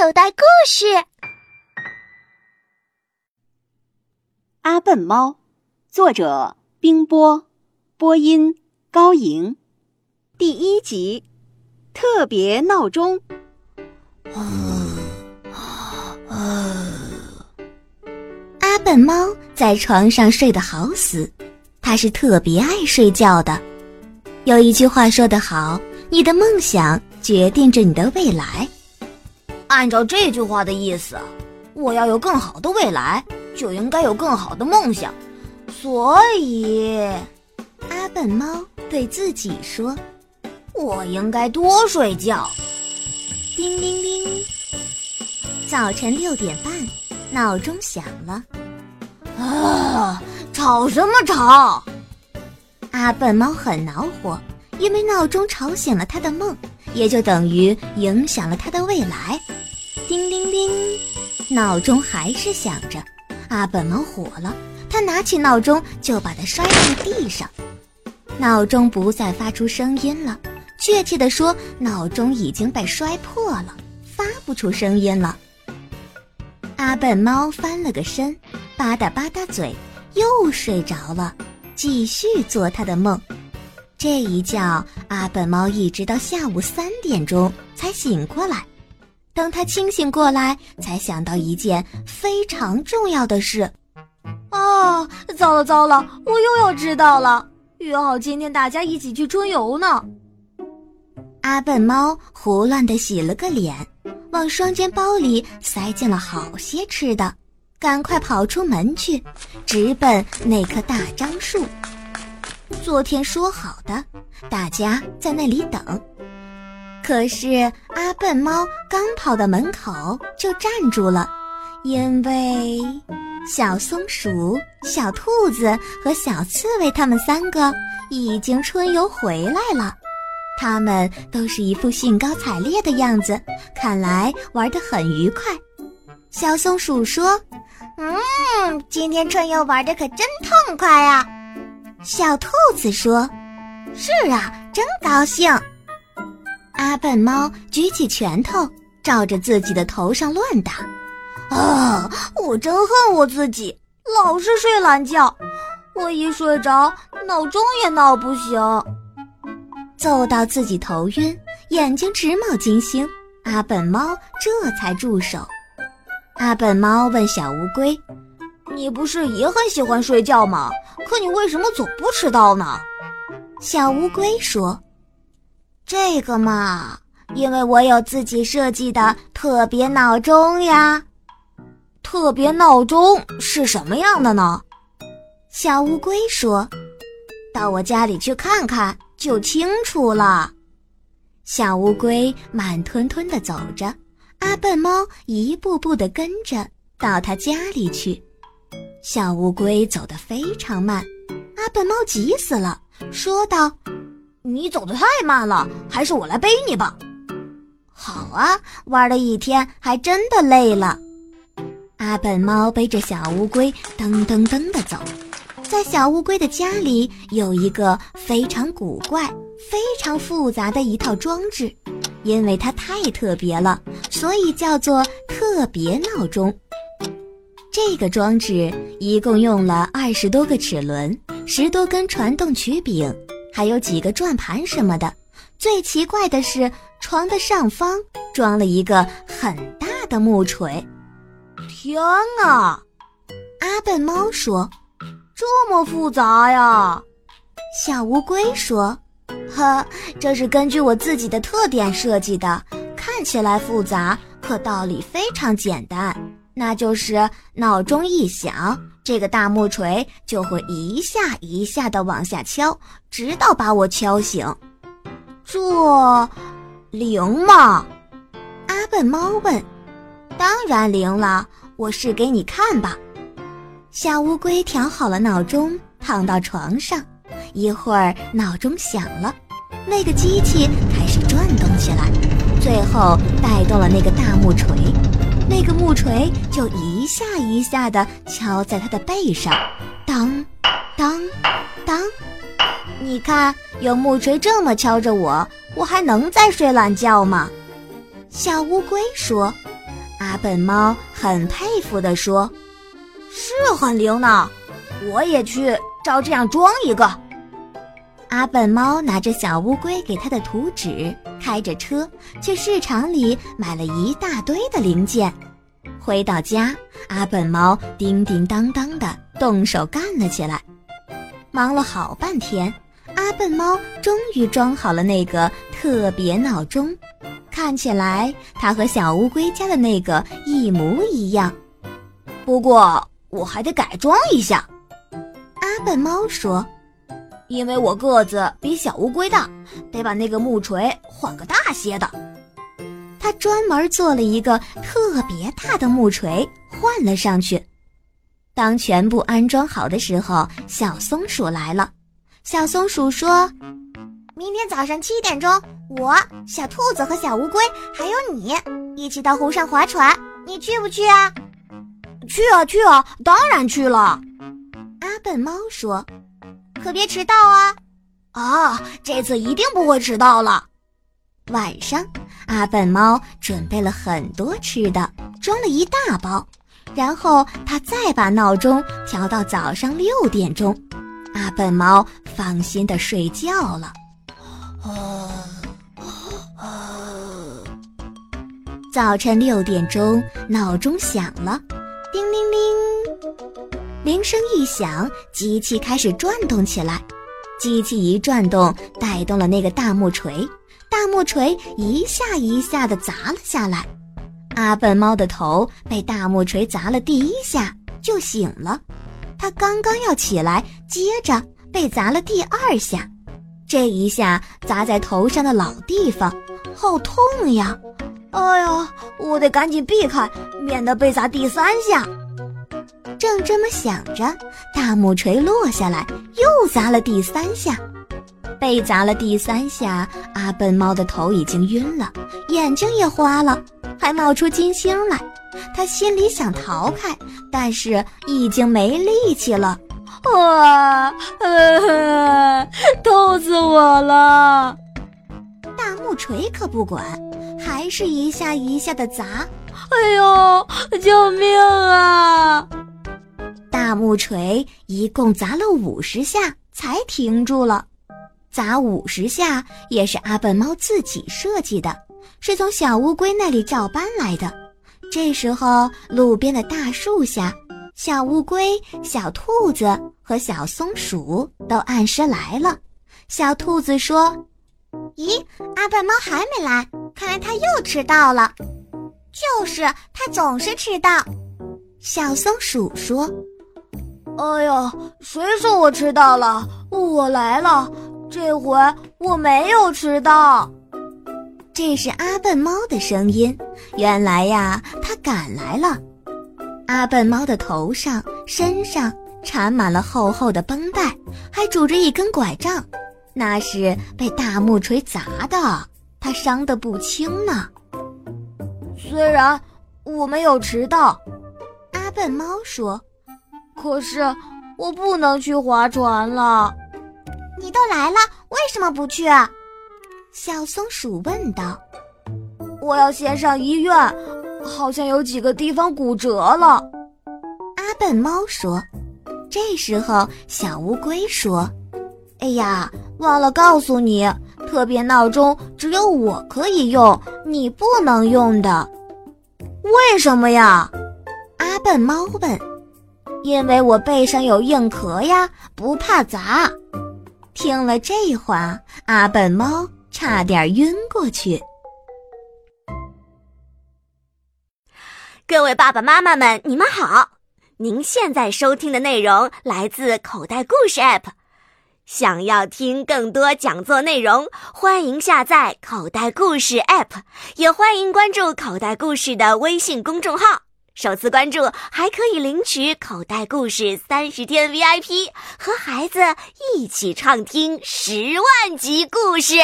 口袋故事：阿笨猫，作者冰波，播音高莹。第一集，特别闹钟。阿笨猫在床上睡得好死，它是特别爱睡觉的。有一句话说得好：“你的梦想决定着你的未来。”按照这句话的意思，我要有更好的未来，就应该有更好的梦想。所以，阿笨猫对自己说：“我应该多睡觉。”叮铃铃，早晨六点半，闹钟响了。啊！吵什么吵？阿笨猫很恼火，因为闹钟吵醒了他的梦，也就等于影响了他的未来。叮铃铃，闹钟还是响着。阿笨猫火了，他拿起闹钟就把它摔在地上。闹钟不再发出声音了，确切地说，闹钟已经被摔破了，发不出声音了。阿笨猫翻了个身。吧嗒吧嗒嘴，又睡着了，继续做他的梦。这一觉，阿笨猫一直到下午三点钟才醒过来。等他清醒过来，才想到一件非常重要的事。啊，糟了糟了，我又要知道了！约好今天大家一起去春游呢。阿笨猫胡乱地洗了个脸，往双肩包里塞进了好些吃的。赶快跑出门去，直奔那棵大樟树。昨天说好的，大家在那里等。可是阿笨猫刚跑到门口就站住了，因为小松鼠、小兔子和小刺猬他们三个已经春游回来了。他们都是一副兴高采烈的样子，看来玩得很愉快。小松鼠说。嗯，今天春游玩的可真痛快呀！小兔子说：“是啊，真高兴。”阿笨猫举起拳头，照着自己的头上乱打。啊，我真恨我自己，老是睡懒觉。我一睡着，闹钟也闹不醒。揍到自己头晕，眼睛直冒金星，阿笨猫这才住手。阿笨猫问小乌龟：“你不是也很喜欢睡觉吗？可你为什么总不迟到呢？”小乌龟说：“这个嘛，因为我有自己设计的特别闹钟呀。特别闹钟是什么样的呢？”小乌龟说：“到我家里去看看就清楚了。”小乌龟慢吞吞地走着。阿笨猫一步步地跟着到他家里去，小乌龟走得非常慢，阿笨猫急死了，说道：“你走得太慢了，还是我来背你吧。”“好啊，玩了一天，还真的累了。”阿笨猫背着小乌龟噔噔噔地走，在小乌龟的家里有一个非常古怪、非常复杂的一套装置。因为它太特别了，所以叫做特别闹钟。这个装置一共用了二十多个齿轮、十多根传动曲柄，还有几个转盘什么的。最奇怪的是，床的上方装了一个很大的木锤。天啊！阿笨猫说：“这么复杂呀？”小乌龟说。呵，这是根据我自己的特点设计的，看起来复杂，可道理非常简单。那就是闹钟一响，这个大木锤就会一下一下的往下敲，直到把我敲醒。这灵吗？阿笨猫问。当然灵了，我试给你看吧。小乌龟调好了闹钟，躺到床上。一会儿，闹钟响了，那个机器开始转动起来，最后带动了那个大木锤，那个木锤就一下一下地敲在它的背上，当，当，当。你看，有木锤这么敲着我，我还能再睡懒觉吗？小乌龟说：“阿笨猫很佩服地说：“是很灵呢，我也去照这样装一个。”阿笨猫拿着小乌龟给他的图纸，开着车去市场里买了一大堆的零件。回到家，阿笨猫叮叮当当的动手干了起来。忙了好半天，阿笨猫终于装好了那个特别闹钟。看起来它和小乌龟家的那个一模一样，不过我还得改装一下。阿笨猫说：“因为我个子比小乌龟大，得把那个木锤换个大些的。”他专门做了一个特别大的木锤换了上去。当全部安装好的时候，小松鼠来了。小松鼠说。明天早上七点钟，我、小兔子和小乌龟还有你一起到湖上划船，你去不去啊？去啊，去啊，当然去了。阿笨猫说：“可别迟到啊！”啊，这次一定不会迟到了。晚上，阿笨猫准备了很多吃的，装了一大包，然后他再把闹钟调到早上六点钟，阿笨猫放心的睡觉了。啊啊！早晨六点钟，闹钟响了，叮铃铃。声一响，机器开始转动起来。机器一转动，带动了那个大木锤，大木锤一下一下的砸了下来。阿笨猫的头被大木锤砸了第一下就醒了，它刚刚要起来，接着被砸了第二下。这一下砸在头上的老地方，好痛呀！哎呀，我得赶紧避开，免得被砸第三下。正这么想着，大木锤落下来，又砸了第三下。被砸了第三下，阿笨猫的头已经晕了，眼睛也花了，还冒出金星来。他心里想逃开，但是已经没力气了。啊，痛死我了！大木锤可不管，还是一下一下的砸。哎呦，救命啊！大木锤一共砸了五十下才停住了。砸五十下也是阿笨猫自己设计的，是从小乌龟那里照搬来的。这时候，路边的大树下。小乌龟、小兔子和小松鼠都按时来了。小兔子说：“咦，阿笨猫还没来，看来他又迟到了。就是他总是迟到。”小松鼠说：“哎呀，谁说我迟到了？我来了，这回我没有迟到。”这是阿笨猫的声音。原来呀，它赶来了。阿笨猫的头上、身上缠满了厚厚的绷带，还拄着一根拐杖，那是被大木锤砸的，它伤得不轻呢。虽然我没有迟到，阿笨猫说，可是我不能去划船了。你都来了，为什么不去？小松鼠问道。我要先上医院。好像有几个地方骨折了，阿笨猫说。这时候，小乌龟说：“哎呀，忘了告诉你，特别闹钟只有我可以用，你不能用的。为什么呀？”阿笨猫问。“因为我背上有硬壳呀，不怕砸。”听了这话，阿笨猫差点晕过去。各位爸爸妈妈们，你们好！您现在收听的内容来自口袋故事 App。想要听更多讲座内容，欢迎下载口袋故事 App，也欢迎关注口袋故事的微信公众号。首次关注还可以领取口袋故事三十天 VIP，和孩子一起畅听十万集故事。